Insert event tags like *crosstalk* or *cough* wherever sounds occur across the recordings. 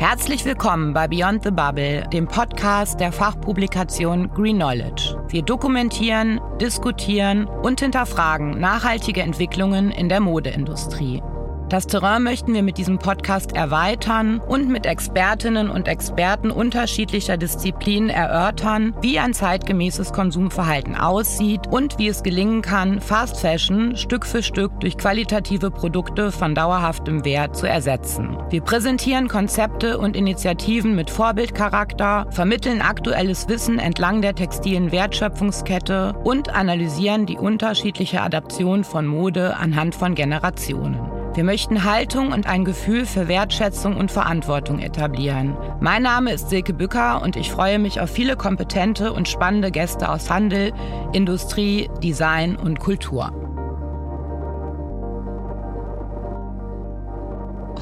Herzlich willkommen bei Beyond the Bubble, dem Podcast der Fachpublikation Green Knowledge. Wir dokumentieren, diskutieren und hinterfragen nachhaltige Entwicklungen in der Modeindustrie. Das Terrain möchten wir mit diesem Podcast erweitern und mit Expertinnen und Experten unterschiedlicher Disziplinen erörtern, wie ein zeitgemäßes Konsumverhalten aussieht und wie es gelingen kann, Fast Fashion Stück für Stück durch qualitative Produkte von dauerhaftem Wert zu ersetzen. Wir präsentieren Konzepte und Initiativen mit Vorbildcharakter, vermitteln aktuelles Wissen entlang der textilen Wertschöpfungskette und analysieren die unterschiedliche Adaption von Mode anhand von Generationen. Wir möchten Haltung und ein Gefühl für Wertschätzung und Verantwortung etablieren. Mein Name ist Silke Bücker und ich freue mich auf viele kompetente und spannende Gäste aus Handel, Industrie, Design und Kultur.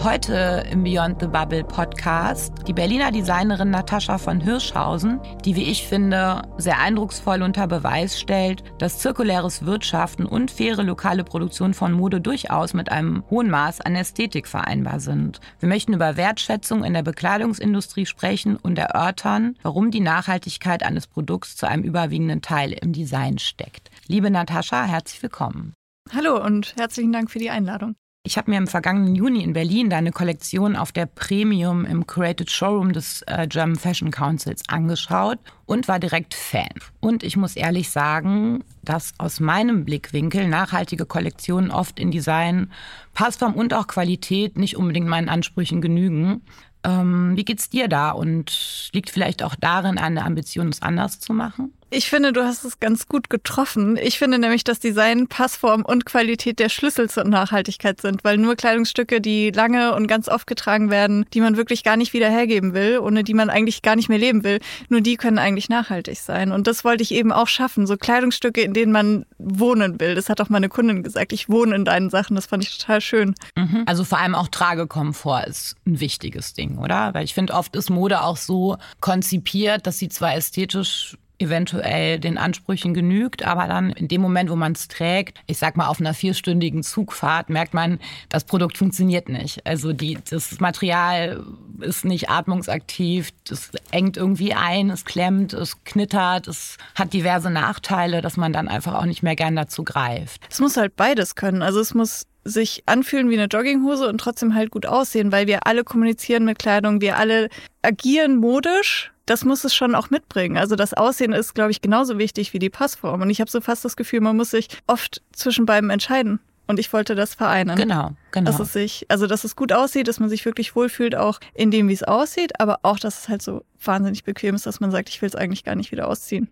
Heute im Beyond the Bubble Podcast die Berliner Designerin Natascha von Hirschhausen, die, wie ich finde, sehr eindrucksvoll unter Beweis stellt, dass zirkuläres Wirtschaften und faire lokale Produktion von Mode durchaus mit einem hohen Maß an Ästhetik vereinbar sind. Wir möchten über Wertschätzung in der Bekleidungsindustrie sprechen und erörtern, warum die Nachhaltigkeit eines Produkts zu einem überwiegenden Teil im Design steckt. Liebe Natascha, herzlich willkommen. Hallo und herzlichen Dank für die Einladung. Ich habe mir im vergangenen Juni in Berlin deine Kollektion auf der Premium im Curated Showroom des äh, German Fashion Councils angeschaut und war direkt Fan. Und ich muss ehrlich sagen, dass aus meinem Blickwinkel nachhaltige Kollektionen oft in Design, Passform und auch Qualität nicht unbedingt meinen Ansprüchen genügen. Ähm, wie geht's dir da und liegt vielleicht auch darin eine Ambition, es anders zu machen? Ich finde, du hast es ganz gut getroffen. Ich finde nämlich, dass Design, Passform und Qualität der Schlüssel zur Nachhaltigkeit sind, weil nur Kleidungsstücke, die lange und ganz oft getragen werden, die man wirklich gar nicht wieder hergeben will, ohne die man eigentlich gar nicht mehr leben will, nur die können eigentlich nachhaltig sein. Und das wollte ich eben auch schaffen. So Kleidungsstücke, in denen man wohnen will. Das hat auch meine Kundin gesagt. Ich wohne in deinen Sachen. Das fand ich total schön. Mhm. Also vor allem auch Tragekomfort ist ein wichtiges Ding, oder? Weil ich finde, oft ist Mode auch so konzipiert, dass sie zwar ästhetisch eventuell den Ansprüchen genügt, aber dann in dem Moment, wo man es trägt, ich sag mal auf einer vierstündigen Zugfahrt, merkt man, das Produkt funktioniert nicht. Also die, das Material ist nicht atmungsaktiv, das engt irgendwie ein, es klemmt, es knittert, es hat diverse Nachteile, dass man dann einfach auch nicht mehr gern dazu greift. Es muss halt beides können. Also es muss sich anfühlen wie eine Jogginghose und trotzdem halt gut aussehen, weil wir alle kommunizieren mit Kleidung, wir alle agieren modisch das muss es schon auch mitbringen. Also das Aussehen ist, glaube ich, genauso wichtig wie die Passform. Und ich habe so fast das Gefühl, man muss sich oft zwischen beiden entscheiden. Und ich wollte das vereinen. Genau, genau. Dass es sich, also dass es gut aussieht, dass man sich wirklich wohlfühlt, auch in dem, wie es aussieht, aber auch, dass es halt so wahnsinnig bequem ist, dass man sagt, ich will es eigentlich gar nicht wieder ausziehen.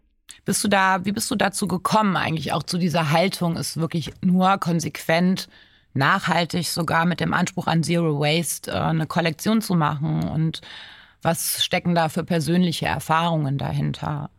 Bist du da, wie bist du dazu gekommen, eigentlich auch zu dieser Haltung, ist wirklich nur konsequent nachhaltig, sogar mit dem Anspruch an Zero Waste, äh, eine Kollektion zu machen und was stecken da für persönliche Erfahrungen dahinter?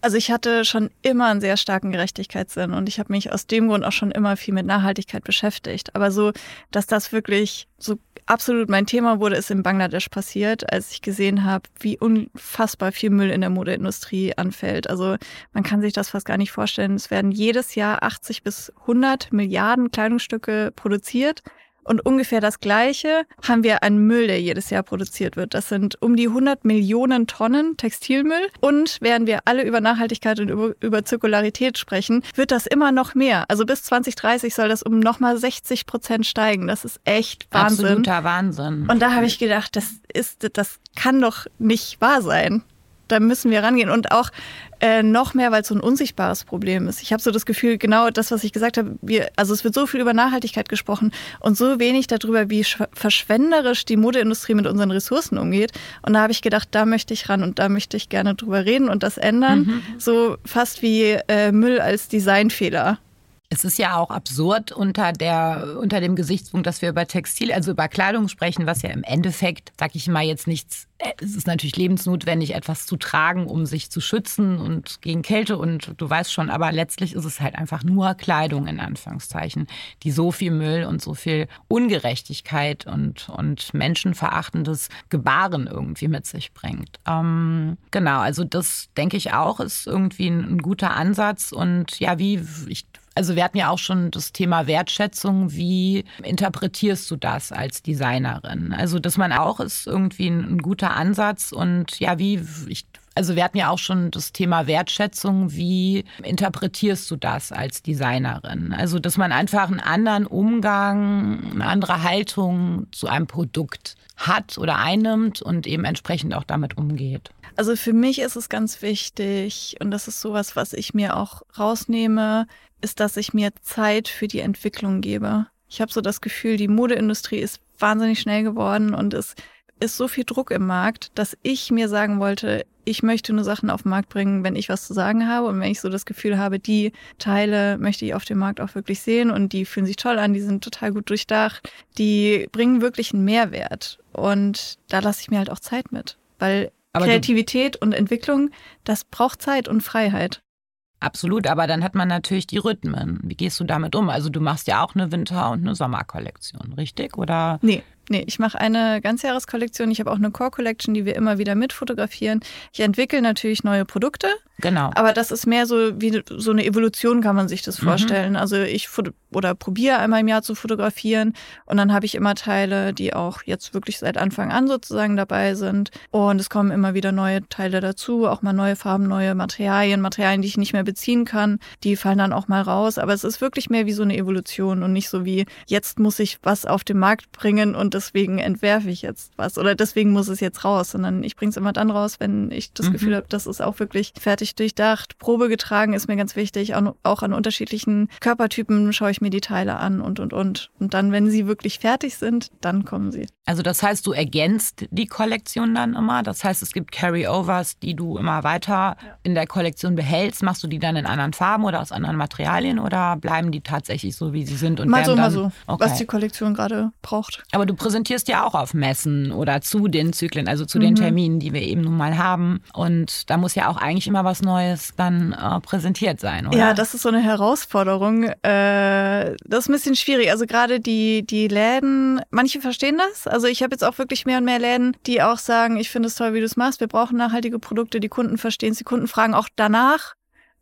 Also ich hatte schon immer einen sehr starken Gerechtigkeitssinn und ich habe mich aus dem Grund auch schon immer viel mit Nachhaltigkeit beschäftigt. Aber so, dass das wirklich so absolut mein Thema wurde, ist in Bangladesch passiert, als ich gesehen habe, wie unfassbar viel Müll in der Modeindustrie anfällt. Also man kann sich das fast gar nicht vorstellen. Es werden jedes Jahr 80 bis 100 Milliarden Kleidungsstücke produziert. Und ungefähr das Gleiche haben wir an Müll, der jedes Jahr produziert wird. Das sind um die 100 Millionen Tonnen Textilmüll. Und während wir alle über Nachhaltigkeit und über, über Zirkularität sprechen, wird das immer noch mehr. Also bis 2030 soll das um nochmal 60 Prozent steigen. Das ist echt Wahnsinn. Absoluter Wahnsinn. Und da habe ich gedacht, das ist, das kann doch nicht wahr sein da müssen wir rangehen. Und auch äh, noch mehr, weil es so ein unsichtbares Problem ist. Ich habe so das Gefühl, genau das, was ich gesagt habe, wir, also es wird so viel über Nachhaltigkeit gesprochen und so wenig darüber, wie verschwenderisch die Modeindustrie mit unseren Ressourcen umgeht. Und da habe ich gedacht, da möchte ich ran und da möchte ich gerne drüber reden und das ändern. Mhm. So fast wie äh, Müll als Designfehler Es ist ja auch absurd unter, der, unter dem Gesichtspunkt, dass wir über Textil, also über Kleidung sprechen, was ja im Endeffekt, sag ich mal, jetzt nichts, äh, es ist natürlich lebensnotwendig, etwas zu tragen, um sich zu schützen und gegen Kälte und du weißt schon, aber letztlich ist es halt einfach nur Kleidung in Anführungszeichen, die so viel Müll und so viel Ungerechtigkeit und, und menschenverachtendes Gebaren irgendwie mit sich bringt. Ähm, genau, also das denke ich auch, ist irgendwie ein, ein guter Ansatz und ja, wie ich also wir hatten ja auch schon das Thema Wertschätzung. Wie interpretierst du das als Designerin? Also dass man auch ist irgendwie ein, ein guter Ansatz und ja, wie ich also wir hatten ja auch schon das Thema Wertschätzung. Wie interpretierst du das als Designerin? Also, dass man einfach einen anderen Umgang, eine andere Haltung zu einem Produkt hat oder einnimmt und eben entsprechend auch damit umgeht. Also für mich ist es ganz wichtig und das ist sowas, was ich mir auch rausnehme, ist, dass ich mir Zeit für die Entwicklung gebe. Ich habe so das Gefühl, die Modeindustrie ist wahnsinnig schnell geworden und es ist so viel Druck im Markt, dass ich mir sagen wollte, ich möchte nur Sachen auf den Markt bringen, wenn ich was zu sagen habe und wenn ich so das Gefühl habe, die Teile möchte ich auf dem Markt auch wirklich sehen und die fühlen sich toll an, die sind total gut durchdacht, die bringen wirklich einen Mehrwert und da lasse ich mir halt auch Zeit mit, weil Aber Kreativität und Entwicklung, das braucht Zeit und Freiheit. Absolut, aber dann hat man natürlich die Rhythmen. Wie gehst du damit um? Also du machst ja auch eine Winter- und eine Sommerkollektion, richtig? Oder? Nee, Nee, ich mache eine Ganzjahreskollektion. Ich habe auch eine Core Collection, die wir immer wieder mitfotografieren. Ich entwickle natürlich neue Produkte. Genau. Aber das ist mehr so wie so eine Evolution, kann man sich das mhm. vorstellen. Also ich oder probiere einmal im Jahr zu fotografieren und dann habe ich immer Teile, die auch jetzt wirklich seit Anfang an sozusagen dabei sind. Und es kommen immer wieder neue Teile dazu, auch mal neue Farben, neue Materialien, Materialien, die ich nicht mehr beziehen kann. Die fallen dann auch mal raus. Aber es ist wirklich mehr wie so eine Evolution und nicht so wie jetzt muss ich was auf den Markt bringen und deswegen entwerfe ich jetzt was oder deswegen muss es jetzt raus, sondern ich bringe es immer dann raus, wenn ich das mhm. Gefühl habe, das ist auch wirklich fertig durchdacht. Probe getragen ist mir ganz wichtig. Auch an unterschiedlichen Körpertypen schaue ich mir die Teile an und, und, und. Und dann, wenn sie wirklich fertig sind, dann kommen sie. Also das heißt, du ergänzt die Kollektion dann immer. Das heißt, es gibt Carryovers, die du immer weiter ja. in der Kollektion behältst. Machst du die dann in anderen Farben oder aus anderen Materialien oder bleiben die tatsächlich so, wie sie sind? Und mal so, dann, mal so, okay. was die Kollektion gerade braucht. Aber du präsentierst ja auch auf Messen oder zu den Zyklen, also zu mhm. den Terminen, die wir eben nun mal haben. Und da muss ja auch eigentlich immer was Neues dann äh, präsentiert sein, oder? Ja, das ist so eine Herausforderung. Äh, das ist ein bisschen schwierig. Also gerade die, die Läden, manche verstehen das. Also ich habe jetzt auch wirklich mehr und mehr Läden, die auch sagen, ich finde es toll, wie du es machst. Wir brauchen nachhaltige Produkte. Die Kunden verstehen es. Die Kunden fragen auch danach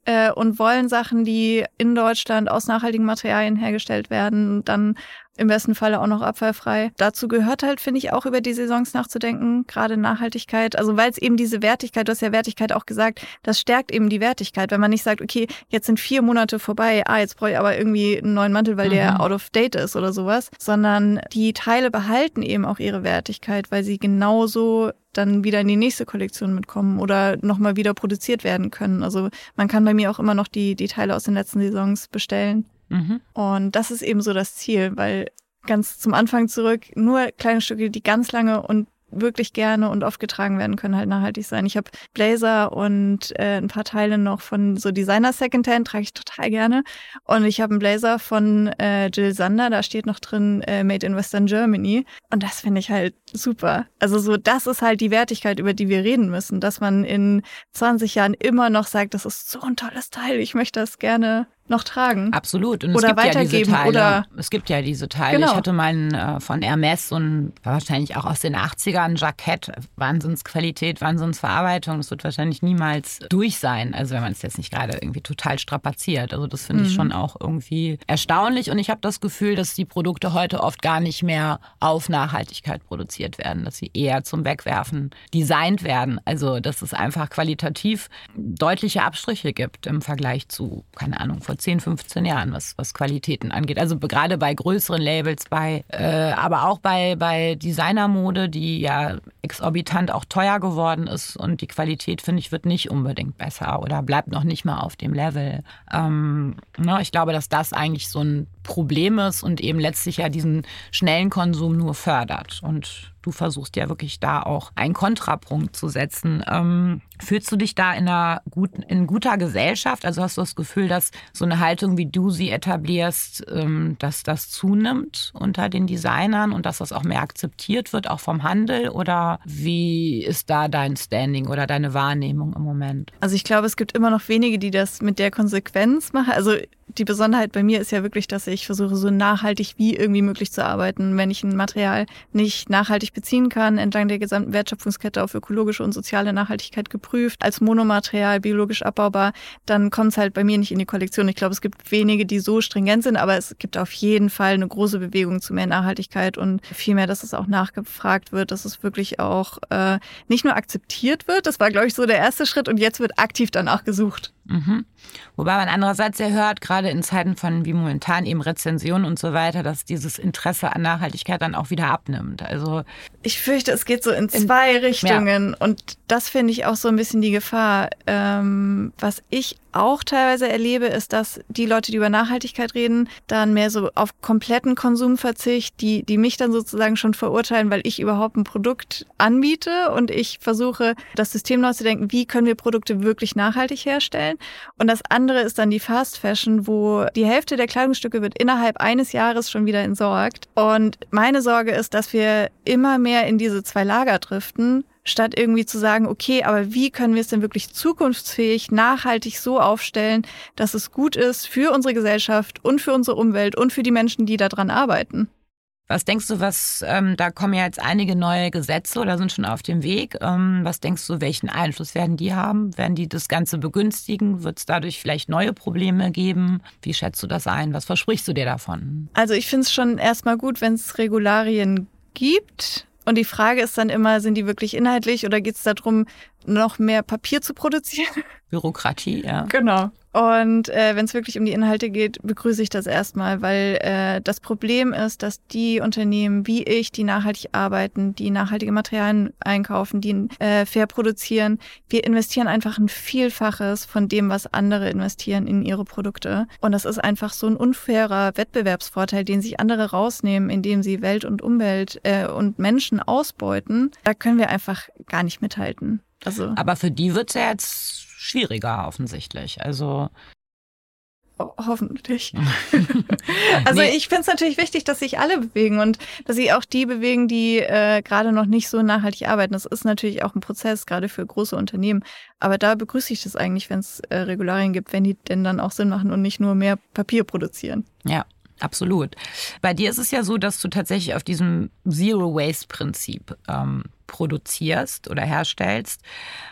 äh, und wollen Sachen, die in Deutschland aus nachhaltigen Materialien hergestellt werden, dann im besten Falle auch noch abfallfrei. Dazu gehört halt, finde ich, auch über die Saisons nachzudenken, gerade Nachhaltigkeit. Also weil es eben diese Wertigkeit, du hast ja Wertigkeit auch gesagt, das stärkt eben die Wertigkeit. Wenn man nicht sagt, okay, jetzt sind vier Monate vorbei, ah, jetzt brauche ich aber irgendwie einen neuen Mantel, weil mhm. der out of date ist oder sowas, sondern die Teile behalten eben auch ihre Wertigkeit, weil sie genauso dann wieder in die nächste Kollektion mitkommen oder nochmal wieder produziert werden können. Also man kann bei mir auch immer noch die, die Teile aus den letzten Saisons bestellen. Mhm. Und das ist eben so das Ziel, weil ganz zum Anfang zurück, nur kleine Stücke, die ganz lange und wirklich gerne und oft getragen werden können, halt nachhaltig sein. Ich habe Blazer und äh, ein paar Teile noch von so Designer Secondhand, trage ich total gerne. Und ich habe einen Blazer von äh, Jill Sander, da steht noch drin äh, Made in Western Germany. Und das finde ich halt super. Also so, das ist halt die Wertigkeit, über die wir reden müssen, dass man in 20 Jahren immer noch sagt, das ist so ein tolles Teil, ich möchte das gerne noch tragen. Absolut. Und oder es gibt weitergeben. Ja diese Teile. Oder es gibt ja diese Teile. Genau. Ich hatte meinen äh, von Hermes und wahrscheinlich auch aus den 80ern Jackett. Wahnsinnsqualität, Wahnsinnsverarbeitung. Das wird wahrscheinlich niemals durch sein. Also wenn man es jetzt nicht gerade irgendwie total strapaziert. Also das finde mhm. ich schon auch irgendwie erstaunlich. Und ich habe das Gefühl, dass die Produkte heute oft gar nicht mehr auf Nachhaltigkeit produziert werden. Dass sie eher zum Wegwerfen designt werden. Also dass es einfach qualitativ deutliche Abstriche gibt im Vergleich zu, keine Ahnung, vor 10, 15 Jahren, was, was Qualitäten angeht. Also gerade bei größeren Labels, bei, äh, aber auch bei, bei Designermode, die ja exorbitant auch teuer geworden ist und die Qualität, finde ich, wird nicht unbedingt besser oder bleibt noch nicht mal auf dem Level. Ähm, ne, ich glaube, dass das eigentlich so ein Problem ist und eben letztlich ja diesen schnellen Konsum nur fördert. Und du versuchst ja wirklich da auch einen Kontrapunkt zu setzen. Ähm, fühlst du dich da in einer guten, in guter Gesellschaft? Also hast du das Gefühl, dass so eine Haltung, wie du sie etablierst, ähm, dass das zunimmt unter den Designern und dass das auch mehr akzeptiert wird, auch vom Handel? Oder wie ist da dein Standing oder deine Wahrnehmung im Moment? Also ich glaube, es gibt immer noch wenige, die das mit der Konsequenz machen. Also die Besonderheit bei mir ist ja wirklich, dass ich versuche, so nachhaltig wie irgendwie möglich zu arbeiten. Wenn ich ein Material nicht nachhaltig beziehen kann, entlang der gesamten Wertschöpfungskette auf ökologische und soziale Nachhaltigkeit geprüft, als Monomaterial biologisch abbaubar, dann kommt es halt bei mir nicht in die Kollektion. Ich glaube, es gibt wenige, die so stringent sind, aber es gibt auf jeden Fall eine große Bewegung zu mehr Nachhaltigkeit und vielmehr, dass es auch nachgefragt wird, dass es wirklich auch äh, nicht nur akzeptiert wird. Das war, glaube ich, so der erste Schritt und jetzt wird aktiv danach gesucht. Mhm. Wobei man andererseits ja hört, gerade in Zeiten von wie momentan eben Rezensionen und so weiter, dass dieses Interesse an Nachhaltigkeit dann auch wieder abnimmt. Also ich fürchte, es geht so in zwei in, Richtungen ja. und das finde ich auch so ein bisschen die Gefahr. Ähm, was ich auch teilweise erlebe, ist, dass die Leute, die über Nachhaltigkeit reden, dann mehr so auf kompletten Konsumverzicht, die, die mich dann sozusagen schon verurteilen, weil ich überhaupt ein Produkt anbiete und ich versuche, das System neu zu denken, wie können wir Produkte wirklich nachhaltig herstellen. Und das andere ist dann die Fast Fashion, wo die Hälfte der Kleidungsstücke wird innerhalb eines Jahres schon wieder entsorgt. Und meine Sorge ist, dass wir immer mehr in diese zwei Lager driften statt irgendwie zu sagen, okay, aber wie können wir es denn wirklich zukunftsfähig, nachhaltig so aufstellen, dass es gut ist für unsere Gesellschaft und für unsere Umwelt und für die Menschen, die daran arbeiten? Was denkst du, was, ähm, da kommen ja jetzt einige neue Gesetze oder sind schon auf dem Weg. Ähm, was denkst du, welchen Einfluss werden die haben? Werden die das Ganze begünstigen? Wird es dadurch vielleicht neue Probleme geben? Wie schätzt du das ein? Was versprichst du dir davon? Also ich finde es schon erstmal gut, wenn es Regularien gibt. Und die Frage ist dann immer, sind die wirklich inhaltlich oder geht es darum, noch mehr Papier zu produzieren? Bürokratie, ja. Genau. Und äh, wenn es wirklich um die Inhalte geht, begrüße ich das erstmal, weil äh, das Problem ist, dass die Unternehmen wie ich, die nachhaltig arbeiten, die nachhaltige Materialien einkaufen, die äh, fair produzieren, wir investieren einfach ein Vielfaches von dem, was andere investieren in ihre Produkte. Und das ist einfach so ein unfairer Wettbewerbsvorteil, den sich andere rausnehmen, indem sie Welt und Umwelt äh, und Menschen ausbeuten. Da können wir einfach gar nicht mithalten. Also, Aber für die wird es ja jetzt schwieriger offensichtlich. Also Ho hoffentlich. *laughs* also nee. ich finde es natürlich wichtig, dass sich alle bewegen und dass sie auch die bewegen, die äh, gerade noch nicht so nachhaltig arbeiten. Das ist natürlich auch ein Prozess, gerade für große Unternehmen. Aber da begrüße ich das eigentlich, wenn es äh, Regularien gibt, wenn die denn dann auch Sinn machen und nicht nur mehr Papier produzieren. Ja. Absolut. Bei dir ist es ja so, dass du tatsächlich auf diesem Zero-Waste-Prinzip ähm, produzierst oder herstellst.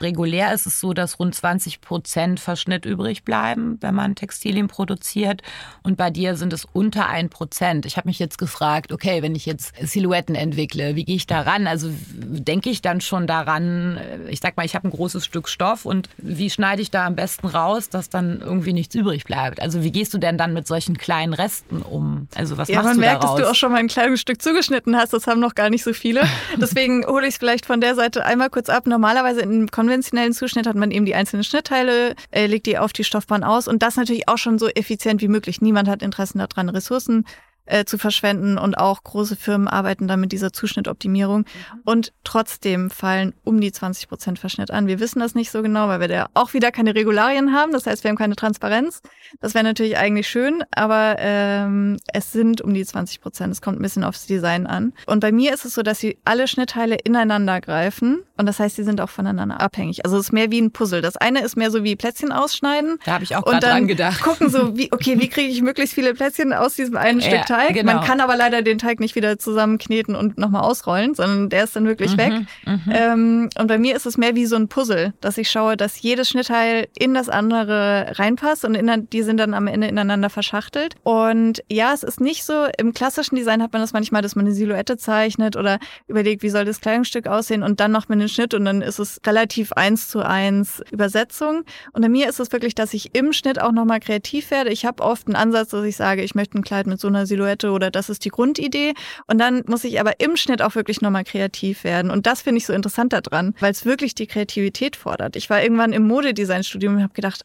Regulär ist es so, dass rund 20 Prozent Verschnitt übrig bleiben, wenn man Textilien produziert. Und bei dir sind es unter ein Prozent. Ich habe mich jetzt gefragt, okay, wenn ich jetzt Silhouetten entwickle, wie gehe ich daran? Also denke ich dann schon daran, ich sag mal, ich habe ein großes Stück Stoff und wie schneide ich da am besten raus, dass dann irgendwie nichts übrig bleibt? Also wie gehst du denn dann mit solchen kleinen Resten um? Also was ja, machst du daraus? Ja, man merkt, dass du auch schon mal ein kleines Stück zugeschnitten hast. Das haben noch gar nicht so viele. *laughs* Deswegen hole ich es vielleicht von der Seite einmal kurz ab. Normalerweise im konventionellen Zuschnitt hat man eben die einzelnen Schnittteile, äh, legt die auf die Stoffbahn aus und das natürlich auch schon so effizient wie möglich. Niemand hat Interessen daran, Ressourcen äh, zu verschwenden und auch große Firmen arbeiten dann mit dieser Zuschnittoptimierung. Mhm. Und trotzdem fallen um die 20 Prozent Verschnitt an. Wir wissen das nicht so genau, weil wir da auch wieder keine Regularien haben. Das heißt, wir haben keine Transparenz. Das wäre natürlich eigentlich schön, aber ähm, es sind um die 20 Prozent. Es kommt ein bisschen aufs Design an. Und bei mir ist es so, dass sie alle Schnittteile ineinander greifen. Und das heißt, sie sind auch voneinander abhängig. Also es ist mehr wie ein Puzzle. Das eine ist mehr so wie Plätzchen ausschneiden. Da habe ich auch gerade dran gedacht. Gucken so, wie, okay, wie *laughs* kriege ich möglichst viele Plätzchen aus diesem einen. Stück? Teig. Genau. Man kann aber leider den Teig nicht wieder zusammenkneten und nochmal ausrollen, sondern der ist dann wirklich mhm, weg. Mhm. Ähm, und bei mir ist es mehr wie so ein Puzzle, dass ich schaue, dass jedes Schnittteil in das andere reinpasst und in, die sind dann am Ende ineinander verschachtelt. Und ja, es ist nicht so, im klassischen Design hat man das manchmal, dass man eine Silhouette zeichnet oder überlegt, wie soll das Kleidungsstück aussehen und dann noch mit den Schnitt und dann ist es relativ eins zu eins Übersetzung. Und bei mir ist es wirklich, dass ich im Schnitt auch nochmal kreativ werde. Ich habe oft einen Ansatz, dass ich sage, ich möchte ein Kleid mit so einer Silhouette oder das ist die Grundidee. Und dann muss ich aber im Schnitt auch wirklich nochmal kreativ werden. Und das finde ich so interessant daran, weil es wirklich die Kreativität fordert. Ich war irgendwann im Modedesign-Studium und habe gedacht,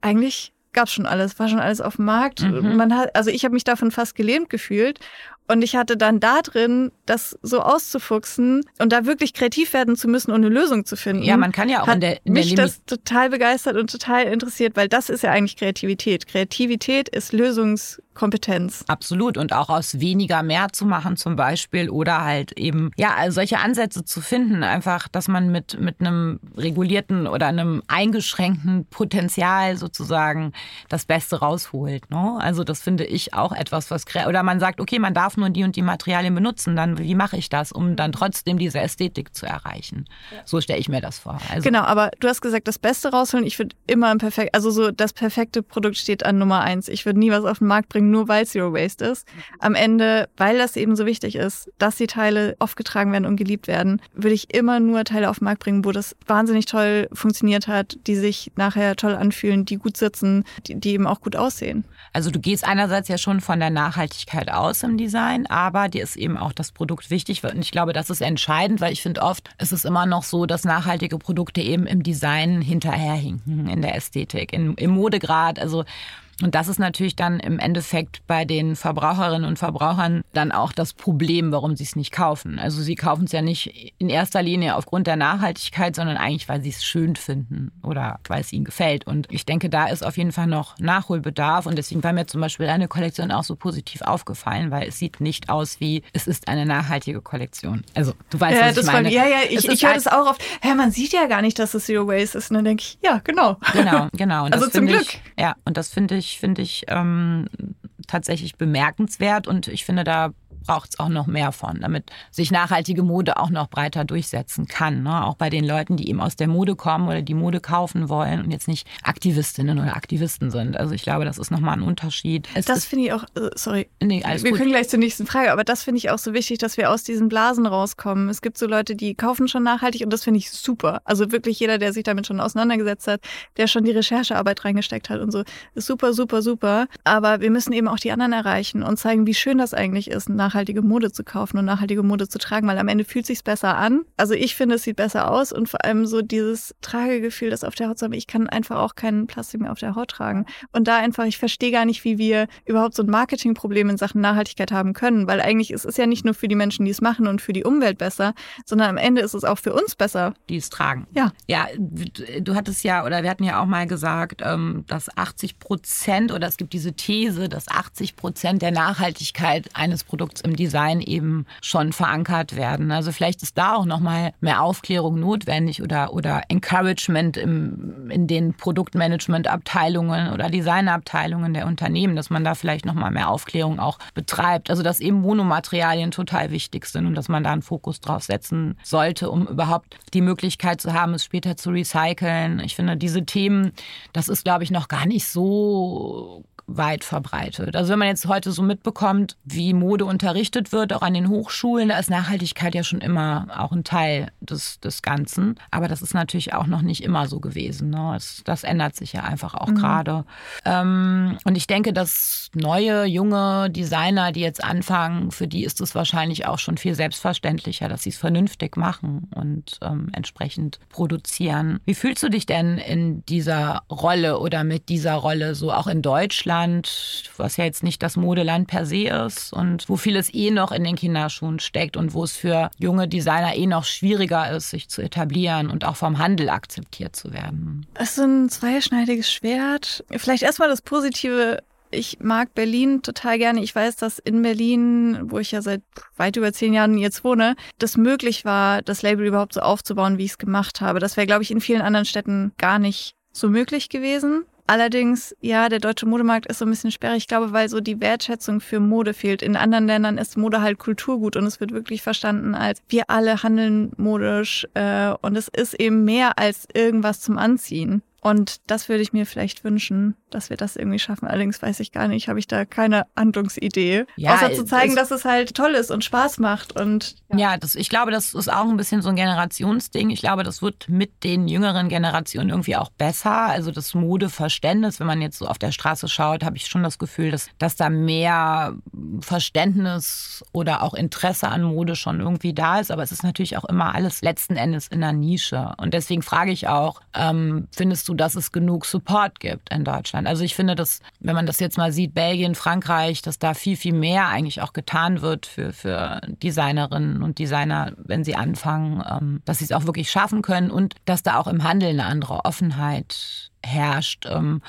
eigentlich gab es schon alles, war schon alles auf dem Markt. Mhm. Man hat, also ich habe mich davon fast gelähmt gefühlt. Und ich hatte dann da drin, das so auszufuchsen und da wirklich kreativ werden zu müssen, um eine Lösung zu finden. Ja, man kann ja auch hat in der, in mich der das total begeistert und total interessiert, weil das ist ja eigentlich Kreativität. Kreativität ist Lösungs Kompetenz. Absolut. Und auch aus weniger mehr zu machen zum Beispiel oder halt eben, ja, also solche Ansätze zu finden, einfach, dass man mit, mit einem regulierten oder einem eingeschränkten Potenzial sozusagen das Beste rausholt. Ne? Also das finde ich auch etwas, was, oder man sagt, okay, man darf nur die und die Materialien benutzen, dann wie mache ich das, um dann trotzdem diese Ästhetik zu erreichen? Ja. So stelle ich mir das vor. Also, genau, aber du hast gesagt, das Beste rausholen, ich würde immer ein perfekt, also so das perfekte Produkt steht an Nummer eins. Ich würde nie was auf den Markt bringen, nur weil Zero Waste ist. Am Ende, weil das eben so wichtig ist, dass die Teile aufgetragen werden und geliebt werden, würde ich immer nur Teile auf den Markt bringen, wo das wahnsinnig toll funktioniert hat, die sich nachher toll anfühlen, die gut sitzen, die, die eben auch gut aussehen. Also du gehst einerseits ja schon von der Nachhaltigkeit aus im Design, aber dir ist eben auch das Produkt wichtig. Und ich glaube, das ist entscheidend, weil ich finde oft, ist es immer noch so, dass nachhaltige Produkte eben im Design hinterherhinken, in der Ästhetik, in, im Modegrad. Also und das ist natürlich dann im Endeffekt bei den Verbraucherinnen und Verbrauchern dann auch das Problem, warum sie es nicht kaufen. Also sie kaufen es ja nicht in erster Linie aufgrund der Nachhaltigkeit, sondern eigentlich, weil sie es schön finden oder weil es ihnen gefällt. Und ich denke, da ist auf jeden Fall noch Nachholbedarf. Und deswegen war mir zum Beispiel eine Kollektion auch so positiv aufgefallen, weil es sieht nicht aus wie, es ist eine nachhaltige Kollektion. Also du weißt, ja, was ich meine. War, ja, ja, ich, ich höre das auch oft. Hä, man sieht ja gar nicht, dass es Zero Waste ist. Und dann denke ich, ja, genau. Genau, genau. Und *laughs* also zum Glück. Ich, ja, und das finde ich finde ich ähm, tatsächlich bemerkenswert. Und ich finde, da braucht es auch noch mehr von, damit sich nachhaltige Mode auch noch breiter durchsetzen kann. Ne? Auch bei den Leuten, die eben aus der Mode kommen oder die Mode kaufen wollen und jetzt nicht Aktivistinnen oder Aktivisten sind. Also ich glaube, das ist nochmal ein Unterschied. Es das finde ich auch, äh, sorry, nee, wir gut. können gleich zur nächsten Frage, aber das finde ich auch so wichtig, dass wir aus diesen Blasen rauskommen. Es gibt so Leute, die kaufen schon nachhaltig und das finde ich super. Also wirklich jeder, der sich damit schon auseinandergesetzt hat, der schon die Recherchearbeit reingesteckt hat und so, ist super, super, super. Aber wir müssen eben auch die anderen erreichen und zeigen, wie schön das eigentlich ist, nach nachhaltige Mode zu kaufen und nachhaltige Mode zu tragen, weil am Ende fühlt sich's besser an. Also ich finde, es sieht besser aus und vor allem so dieses Tragegefühl, das auf der Haut zu haben. Ich kann einfach auch keinen Plastik mehr auf der Haut tragen. Und da einfach, ich verstehe gar nicht, wie wir überhaupt so ein Marketingproblem in Sachen Nachhaltigkeit haben können, weil eigentlich ist es ja nicht nur für die Menschen, die es machen und für die Umwelt besser, sondern am Ende ist es auch für uns besser. Die es tragen. Ja. Ja, du hattest ja, oder wir hatten ja auch mal gesagt, ähm, dass 80 Prozent oder es gibt diese These, dass 80 Prozent der Nachhaltigkeit eines Produkts im Design eben schon verankert werden. Also vielleicht ist da auch noch mal mehr Aufklärung notwendig oder, oder Encouragement im, in den Produktmanagement-Abteilungen oder Designabteilungen der Unternehmen, dass man da vielleicht noch mal mehr Aufklärung auch betreibt. Also dass eben Monomaterialien total wichtig sind und dass man da einen Fokus drauf setzen sollte, um überhaupt die Möglichkeit zu haben, es später zu recyceln. Ich finde, diese Themen, das ist, glaube ich, noch gar nicht so weit verbreitet. Also wenn man jetzt heute so mitbekommt, wie Mode unterrichtet wird, auch an den Hochschulen, da ist Nachhaltigkeit ja schon immer auch ein Teil des, des Ganzen. Aber das ist natürlich auch noch nicht immer so gewesen. Ne? Das, das ändert sich ja einfach auch mhm. gerade. Ähm, und ich denke, dass neue, junge Designer, die jetzt anfangen, für die ist es wahrscheinlich auch schon viel selbstverständlicher, dass sie es vernünftig machen und ähm, entsprechend produzieren. Wie fühlst du dich denn in dieser Rolle oder mit dieser Rolle so auch in Deutschland? Deutschland, was ja jetzt nicht das Modeland per se ist und wo vieles eh noch in den Kinderschuhen steckt und wo es für junge Designer eh noch schwieriger ist, sich zu etablieren und auch vom Handel akzeptiert zu werden. Es ist ein zweischneidiges Schwert. Vielleicht erstmal das Positive ich mag Berlin total gerne. Ich weiß, dass in Berlin, wo ich ja seit weit über zehn Jahren jetzt wohne, das möglich war, das Label überhaupt so aufzubauen, wie ich es gemacht habe. Das wäre, glaube ich, in vielen anderen Städten gar nicht so möglich gewesen. Allerdings, ja, der deutsche Modemarkt ist so ein bisschen sperrig, ich glaube, weil so die Wertschätzung für Mode fehlt. In anderen Ländern ist Mode halt Kulturgut und es wird wirklich verstanden als wir alle handeln modisch äh, und es ist eben mehr als irgendwas zum Anziehen. Und das würde ich mir vielleicht wünschen, dass wir das irgendwie schaffen. Allerdings weiß ich gar nicht, habe ich da keine Handlungsidee. Ja, Außer zu zeigen, dass es halt toll ist und Spaß macht. Und ja, ja das, ich glaube, das ist auch ein bisschen so ein Generationsding. Ich glaube, das wird mit den jüngeren Generationen irgendwie auch besser. Also das Modeverständnis, wenn man jetzt so auf der Straße schaut, habe ich schon das Gefühl, dass, dass da mehr Verständnis oder auch Interesse an Mode schon irgendwie da ist. Aber es ist natürlich auch immer alles letzten Endes in der Nische. Und deswegen frage ich auch, ähm, findest du dass es genug Support gibt in Deutschland. Also ich finde, dass, wenn man das jetzt mal sieht, Belgien, Frankreich, dass da viel, viel mehr eigentlich auch getan wird für, für Designerinnen und Designer, wenn sie anfangen, ähm, dass sie es auch wirklich schaffen können und dass da auch im Handel eine andere Offenheit herrscht, ähm,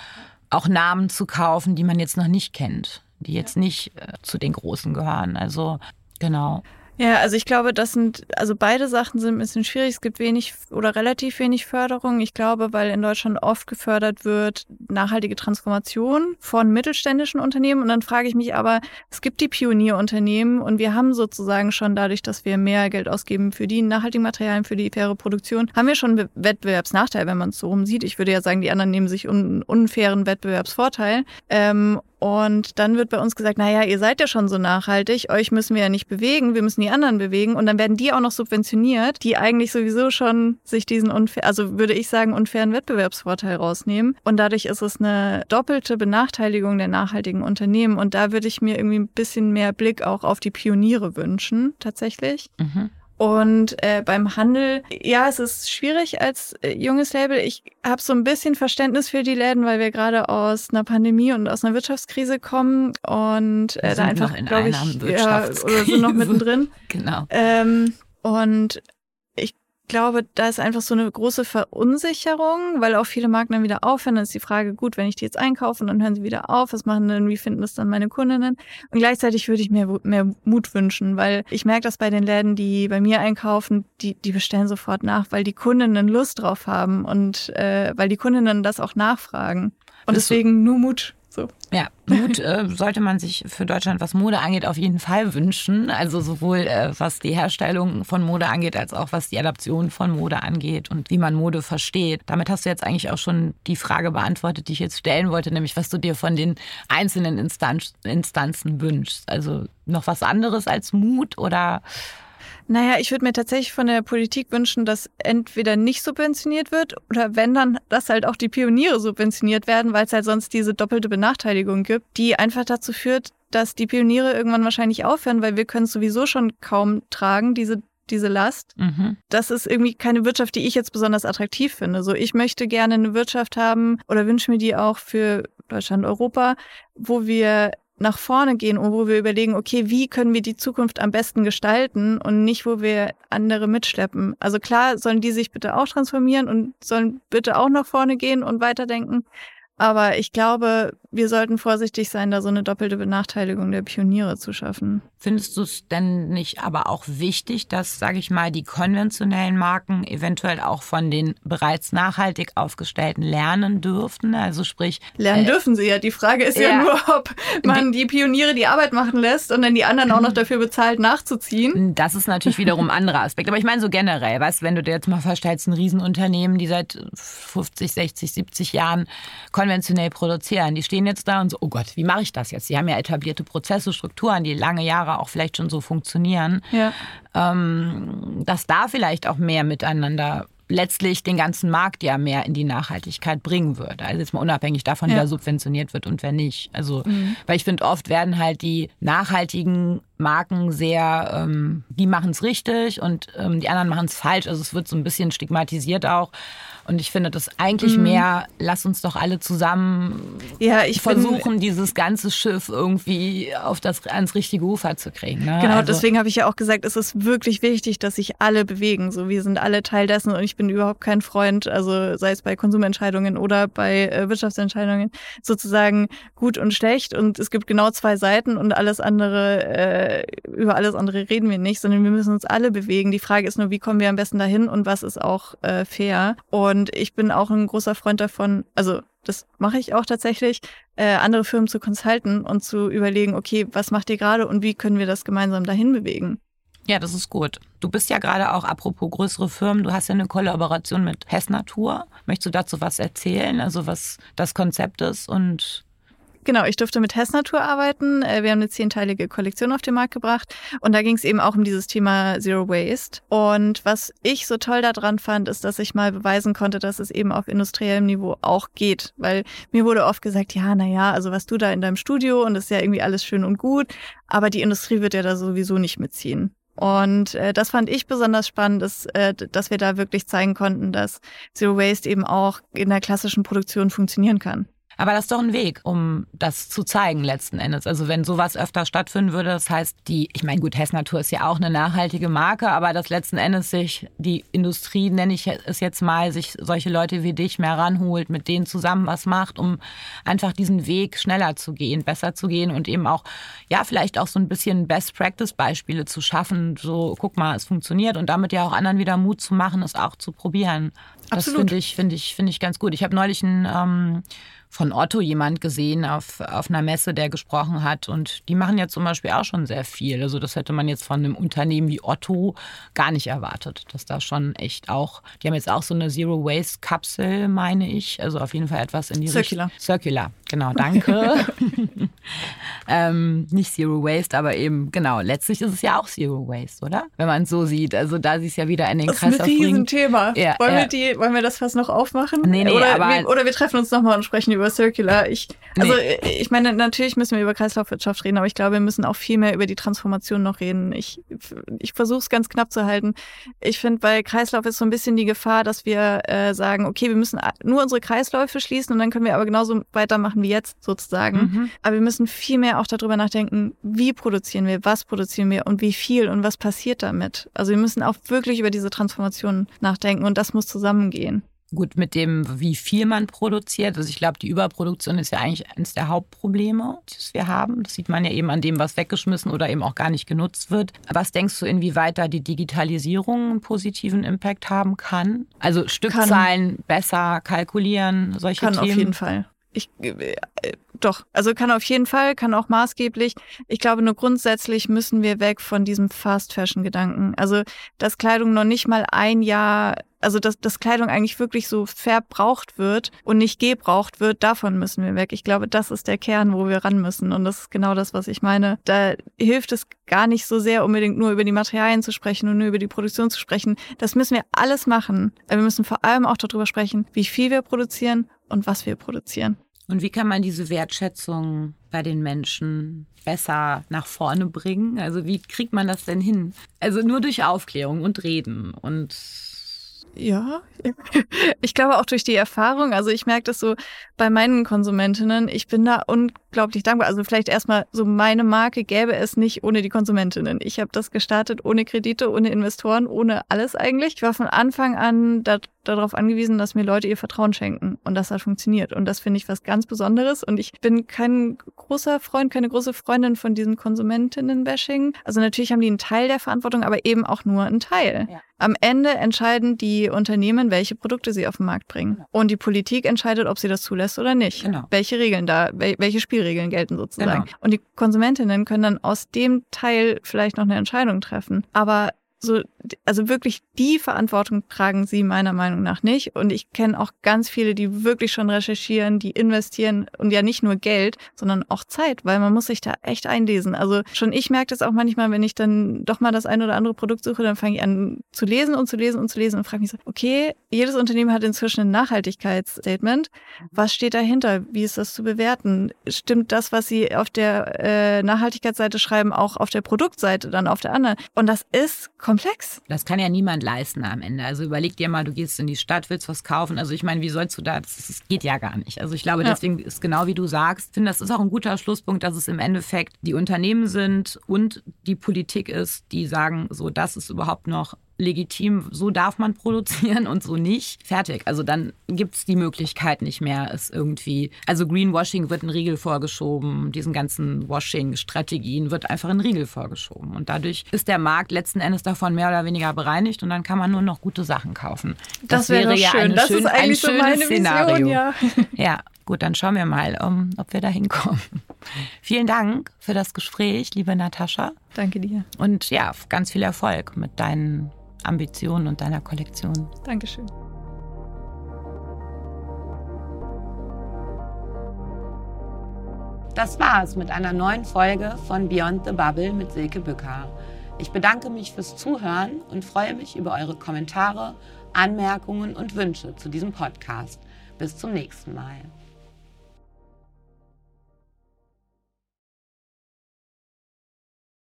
auch Namen zu kaufen, die man jetzt noch nicht kennt, die jetzt nicht äh, zu den Großen gehören. Also genau. Ja, also ich glaube, das sind, also beide Sachen sind ein bisschen schwierig. Es gibt wenig oder relativ wenig Förderung. Ich glaube, weil in Deutschland oft gefördert wird, nachhaltige Transformation von mittelständischen Unternehmen. Und dann frage ich mich aber, es gibt die Pionierunternehmen und wir haben sozusagen schon dadurch, dass wir mehr Geld ausgeben für die nachhaltigen Materialien, für die faire Produktion, haben wir schon Wettbewerbsnachteil, wenn man es so rumsieht. Ich würde ja sagen, die anderen nehmen sich einen unfairen Wettbewerbsvorteil. Ähm, und dann wird bei uns gesagt, naja, ihr seid ja schon so nachhaltig, euch müssen wir ja nicht bewegen, wir müssen die anderen bewegen. Und dann werden die auch noch subventioniert, die eigentlich sowieso schon sich diesen unfair, also würde ich sagen, unfairen Wettbewerbsvorteil rausnehmen. Und dadurch ist es eine doppelte Benachteiligung der nachhaltigen Unternehmen. Und da würde ich mir irgendwie ein bisschen mehr Blick auch auf die Pioniere wünschen, tatsächlich. Mhm. Und äh, beim Handel, ja, es ist schwierig als äh, junges Label. Ich habe so ein bisschen Verständnis für die Läden, weil wir gerade aus einer Pandemie und aus einer Wirtschaftskrise kommen und äh, da einfach, glaube ich, ja, oder sind noch mittendrin. *laughs* genau. Ähm, und glaube, da ist einfach so eine große Verunsicherung, weil auch viele Marken dann wieder aufhören. Dann ist die Frage, gut, wenn ich die jetzt einkaufe, dann hören sie wieder auf. Was machen denn, wie finden das dann meine Kundinnen? Und gleichzeitig würde ich mir mehr Mut wünschen, weil ich merke das bei den Läden, die bei mir einkaufen, die, die bestellen sofort nach, weil die Kundinnen Lust drauf haben und äh, weil die Kundinnen das auch nachfragen. Und deswegen nur Mut. So. Ja, Mut äh, sollte man sich für Deutschland, was Mode angeht, auf jeden Fall wünschen. Also sowohl äh, was die Herstellung von Mode angeht, als auch was die Adaption von Mode angeht und wie man Mode versteht. Damit hast du jetzt eigentlich auch schon die Frage beantwortet, die ich jetzt stellen wollte, nämlich was du dir von den einzelnen Instanz Instanzen wünschst. Also noch was anderes als Mut oder naja, ich würde mir tatsächlich von der Politik wünschen, dass entweder nicht subventioniert wird oder wenn dann, dass halt auch die Pioniere subventioniert werden, weil es halt sonst diese doppelte Benachteiligung gibt, die einfach dazu führt, dass die Pioniere irgendwann wahrscheinlich aufhören, weil wir können es sowieso schon kaum tragen, diese diese Last. Mhm. Das ist irgendwie keine Wirtschaft, die ich jetzt besonders attraktiv finde. So, ich möchte gerne eine Wirtschaft haben oder wünsche mir die auch für Deutschland, Europa, wo wir nach vorne gehen und wo wir überlegen, okay, wie können wir die Zukunft am besten gestalten und nicht, wo wir andere mitschleppen. Also klar, sollen die sich bitte auch transformieren und sollen bitte auch nach vorne gehen und weiterdenken. Aber ich glaube, wir sollten vorsichtig sein, da so eine doppelte Benachteiligung der Pioniere zu schaffen. Findest du es denn nicht aber auch wichtig, dass, sage ich mal, die konventionellen Marken eventuell auch von den bereits nachhaltig aufgestellten lernen dürften? Also sprich. Lernen äh, dürfen sie ja. Die Frage ist ja, ja nur, ob man die, die Pioniere die Arbeit machen lässt und dann die anderen auch noch dafür bezahlt, nachzuziehen. Das ist natürlich wiederum ein anderer Aspekt. Aber ich meine so generell, weißt wenn du dir jetzt mal vorstellst, ein Riesenunternehmen, die seit 50, 60, 70 Jahren konventionell produzieren, die stehen stehen jetzt da und so, oh Gott, wie mache ich das jetzt? Sie haben ja etablierte Prozesse, Strukturen, die lange Jahre auch vielleicht schon so funktionieren. Ja. Ähm, dass da vielleicht auch mehr miteinander letztlich den ganzen Markt ja mehr in die Nachhaltigkeit bringen würde. Also jetzt mal unabhängig davon, ja. wer subventioniert wird und wer nicht. Also, mhm. weil ich finde, oft werden halt die nachhaltigen Marken sehr, ähm, die machen es richtig und ähm, die anderen machen es falsch. Also es wird so ein bisschen stigmatisiert auch. Und ich finde das eigentlich mhm. mehr, lass uns doch alle zusammen ja, ich versuchen, bin, dieses ganze Schiff irgendwie auf das, ans richtige Ufer zu kriegen. Ne? Genau, also, deswegen habe ich ja auch gesagt, es ist wirklich wichtig, dass sich alle bewegen. So, wir sind alle Teil dessen und ich bin überhaupt kein Freund, also sei es bei Konsumentscheidungen oder bei äh, Wirtschaftsentscheidungen, sozusagen gut und schlecht. Und es gibt genau zwei Seiten und alles andere, äh, über alles andere reden wir nicht, sondern wir müssen uns alle bewegen. Die Frage ist nur, wie kommen wir am besten dahin und was ist auch äh, fair. Und und ich bin auch ein großer Freund davon, also das mache ich auch tatsächlich, äh, andere Firmen zu consulten und zu überlegen, okay, was macht ihr gerade und wie können wir das gemeinsam dahin bewegen? Ja, das ist gut. Du bist ja gerade auch, apropos größere Firmen, du hast ja eine Kollaboration mit Hess Natur. Möchtest du dazu was erzählen? Also was das Konzept ist und Genau, ich durfte mit Hess Natur arbeiten. Äh, wir haben eine zehnteilige Kollektion auf den Markt gebracht und da ging es eben auch um dieses Thema Zero Waste. Und was ich so toll daran fand, ist, dass ich mal beweisen konnte, dass es eben auf industriellem Niveau auch geht. Weil mir wurde oft gesagt, ja, na ja, also was du da in deinem Studio und das ist ja irgendwie alles schön und gut, aber die Industrie wird ja da sowieso nicht mitziehen. Und äh, das fand ich besonders spannend, dass, äh, dass wir da wirklich zeigen konnten, dass Zero Waste eben auch in der klassischen Produktion funktionieren kann. Aber das ist doch ein Weg, um das zu zeigen letzten Endes. Also wenn sowas öfter stattfinden würde, das heißt, die, ich meine, gut, Hess Natur ist ja auch eine nachhaltige Marke, aber dass letzten Endes sich die Industrie, nenne ich es jetzt mal, sich solche Leute wie dich mehr ranholt, mit denen zusammen was macht, um einfach diesen Weg schneller zu gehen, besser zu gehen und eben auch, ja, vielleicht auch so ein bisschen Best-Practice-Beispiele zu schaffen. So, guck mal, es funktioniert und damit ja auch anderen wieder Mut zu machen, es auch zu probieren. Das finde ich, finde ich, finde ich ganz gut. Ich habe neulich ein ähm, von Otto jemand gesehen auf, auf einer Messe, der gesprochen hat. Und die machen ja zum Beispiel auch schon sehr viel. Also das hätte man jetzt von einem Unternehmen wie Otto gar nicht erwartet, dass da schon echt auch, die haben jetzt auch so eine Zero Waste Kapsel, meine ich. Also auf jeden Fall etwas in die Circular. Richtung. Circular, genau, *laughs* danke. ähm, nicht Zero Waste, aber eben, genau, letztlich ist es ja auch Zero Waste, oder? Wenn man es so sieht. Also da sie es ja wieder in den Kreislauf Das ist ein Riesenthema. Ja, wollen, ja. Wir die, wollen wir das fast noch aufmachen? Nee, nee, oder, aber- wir, oder wir treffen uns nochmal und sprechen über Circular. Ich, also Nee. ich meine, natürlich müssen wir über Kreislaufwirtschaft reden, aber ich glaube, wir müssen auch viel mehr über die Transformation noch reden. Ich, ich versuche es ganz knapp zu halten. Ich finde, bei Kreislauf ist so ein bisschen die Gefahr, dass wir äh, sagen, okay, wir müssen nur unsere Kreisläufe schließen und dann können wir aber genauso weitermachen wie jetzt sozusagen. Mhm. Aber wir müssen viel mehr auch darüber nachdenken, wie produzieren wir, was produzieren wir und wie viel und was passiert damit. Also wir müssen auch wirklich über diese Transformation nachdenken und das muss zusammengehen. Gut, mit dem, wie viel man produziert. Also ich glaube, die Überproduktion ist ja eigentlich eines der Hauptprobleme, die wir haben. Das sieht man ja eben an dem, was weggeschmissen oder eben auch gar nicht genutzt wird. Was denkst du, inwieweit da die Digitalisierung einen positiven Impact haben kann? Also Stückzahlen besser kalkulieren, solche Kann Themen? auf jeden Fall. Ich, äh, doch, also kann auf jeden Fall, kann auch maßgeblich. Ich glaube nur grundsätzlich müssen wir weg von diesem Fast-Fashion-Gedanken. Also, dass Kleidung noch nicht mal ein Jahr, also dass, dass Kleidung eigentlich wirklich so verbraucht wird und nicht gebraucht wird, davon müssen wir weg. Ich glaube, das ist der Kern, wo wir ran müssen. Und das ist genau das, was ich meine. Da hilft es gar nicht so sehr, unbedingt nur über die Materialien zu sprechen und nur über die Produktion zu sprechen. Das müssen wir alles machen. Wir müssen vor allem auch darüber sprechen, wie viel wir produzieren und was wir produzieren. Und wie kann man diese Wertschätzung bei den Menschen besser nach vorne bringen? Also wie kriegt man das denn hin? Also nur durch Aufklärung und Reden und Ja, ich glaube auch durch die Erfahrung. Also ich merke das so bei meinen Konsumentinnen. Ich bin da unglaublich dankbar. Also vielleicht erstmal so meine Marke gäbe es nicht ohne die Konsumentinnen. Ich habe das gestartet ohne Kredite, ohne Investoren, ohne alles eigentlich. Ich war von Anfang an da, darauf angewiesen, dass mir Leute ihr Vertrauen schenken. Und das hat funktioniert. Und das finde ich was ganz Besonderes. Und ich bin kein großer Freund, keine große Freundin von diesem Konsumentinnen-Bashing. Also natürlich haben die einen Teil der Verantwortung, aber eben auch nur einen Teil. Ja. Am Ende entscheiden die Unternehmen, welche Produkte sie auf den Markt bringen. Und die Politik entscheidet, ob sie das zulässt oder nicht. Genau. Welche Regeln da, wel welche Spielregeln gelten sozusagen. Genau. Und die Konsumentinnen können dann aus dem Teil vielleicht noch eine Entscheidung treffen. Aber so, also wirklich die Verantwortung tragen sie meiner Meinung nach nicht. Und ich kenne auch ganz viele, die wirklich schon recherchieren, die investieren und ja nicht nur Geld, sondern auch Zeit, weil man muss sich da echt einlesen. Also schon ich merke das auch manchmal, wenn ich dann doch mal das ein oder andere Produkt suche, dann fange ich an zu lesen und zu lesen und zu lesen und frage mich so, okay, jedes Unternehmen hat inzwischen ein Nachhaltigkeitsstatement. Was steht dahinter? Wie ist das zu bewerten? Stimmt das, was sie auf der äh, Nachhaltigkeitsseite schreiben, auch auf der Produktseite dann auf der anderen? Und das ist komplex. Das kann ja niemand leisten am Ende. Also überleg dir mal, du gehst in die Stadt, willst was kaufen. Also ich meine, wie sollst du da? Das, das geht ja gar nicht. Also ich glaube, Ja. deswegen ist genau wie du sagst, ich finde, das ist auch ein guter Schlusspunkt, dass es im Endeffekt die Unternehmen sind und die Politik ist, die sagen, so das ist überhaupt noch legitim, so darf man produzieren und so nicht. Fertig. Also dann gibt es die Möglichkeit nicht mehr, es irgendwie. Also Greenwashing wird ein Riegel vorgeschoben, diesen ganzen Washing-Strategien wird einfach ein Riegel vorgeschoben. Und dadurch ist der Markt letzten Endes davon mehr oder weniger bereinigt und dann kann man nur noch gute Sachen kaufen. Das, wäre ja schön. das schön, ist eigentlich ein so schönes meine Szenario. Vision, ja. *laughs* Ja, Gut, dann schauen wir mal, um, ob wir da hinkommen. *laughs* Vielen Dank für das Gespräch, liebe Natascha. Danke dir. Und ja, ganz viel Erfolg mit deinen Ambitionen und deiner Kollektion. Dankeschön. Das war's mit einer neuen Folge von Beyond the Bubble mit Silke Bücker. Ich bedanke mich fürs Zuhören und freue mich über eure Kommentare, Anmerkungen und Wünsche zu diesem Podcast. Bis zum nächsten Mal.